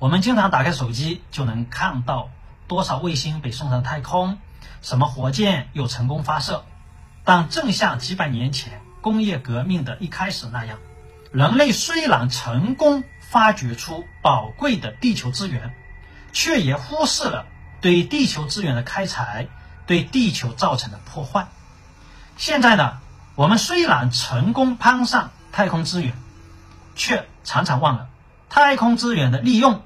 我们经常打开手机就能看到多少卫星被送上太空，什么火箭又成功发射。但正像几百年前工业革命的一开始那样，人类虽然成功发掘出宝贵的地球资源，却也忽视了对地球资源的开采对地球造成的破坏。现在呢，我们虽然成功攀上太空资源，却常常忘了太空资源的利用。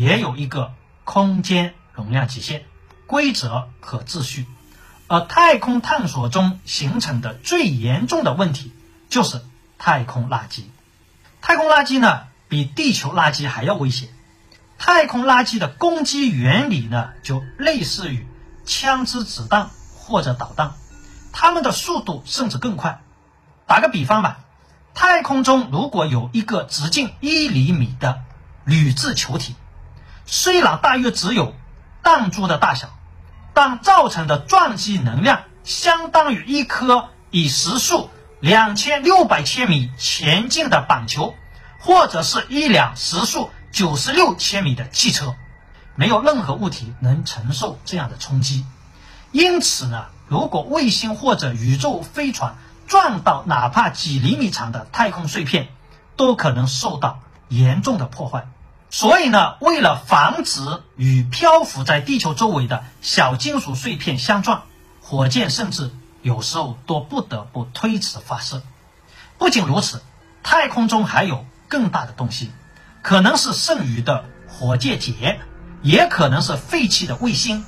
也有一个空间容量极限、规则和秩序，而太空探索中形成的最严重的问题就是太空垃圾。太空垃圾呢，比地球垃圾还要危险。太空垃圾的攻击原理呢，就类似于枪支子弹或者导弹，它们的速度甚至更快。打个比方吧，太空中如果有一个直径一厘米的铝制球体。虽然大约只有弹珠的大小，但造成的撞击能量相当于一颗以时速两千六百千米前进的板球，或者是一辆时速九十六千米的汽车。没有任何物体能承受这样的冲击。因此呢，如果卫星或者宇宙飞船撞到哪怕几厘米长的太空碎片，都可能受到严重的破坏。所以呢，为了防止与漂浮在地球周围的小金属碎片相撞，火箭甚至有时候都不得不推迟发射。不仅如此，太空中还有更大的东西，可能是剩余的火箭节，也可能是废弃的卫星。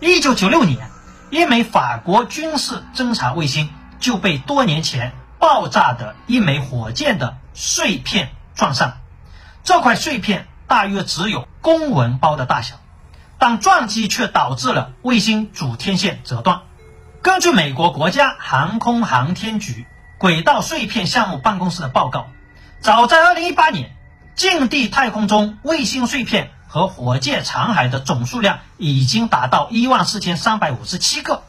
一九九六年，一枚法国军事侦察卫星就被多年前爆炸的一枚火箭的碎片撞上，这块碎片。大约只有公文包的大小，但撞击却导致了卫星主天线折断。根据美国国家航空航天局轨道碎片项目办公室的报告，早在2018年，近地太空中卫星碎片和火箭残骸的总数量已经达到14,357个。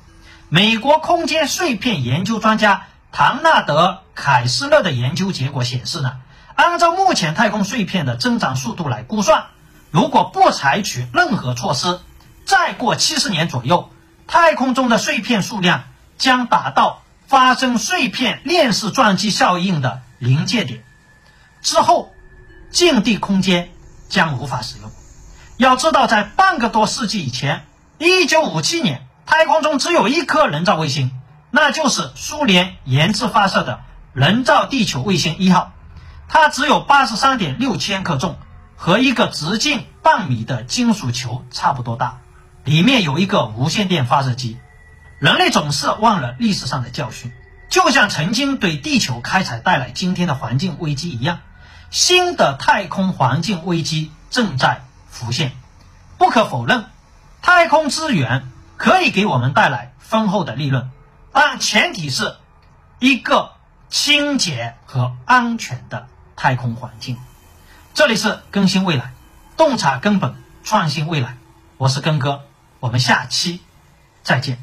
美国空间碎片研究专家唐纳德·凯斯勒的研究结果显示呢。按照目前太空碎片的增长速度来估算，如果不采取任何措施，再过七十年左右，太空中的碎片数量将达到发生碎片链式撞击效应的临界点，之后近地空间将无法使用。要知道，在半个多世纪以前，一九五七年，太空中只有一颗人造卫星，那就是苏联研制发射的人造地球卫星一号。它只有八十三点六千克重，和一个直径半米的金属球差不多大，里面有一个无线电发射机。人类总是忘了历史上的教训，就像曾经对地球开采带来今天的环境危机一样，新的太空环境危机正在浮现。不可否认，太空资源可以给我们带来丰厚的利润，但前提是一个清洁和安全的。太空环境，这里是更新未来，洞察根本，创新未来。我是根哥，我们下期再见。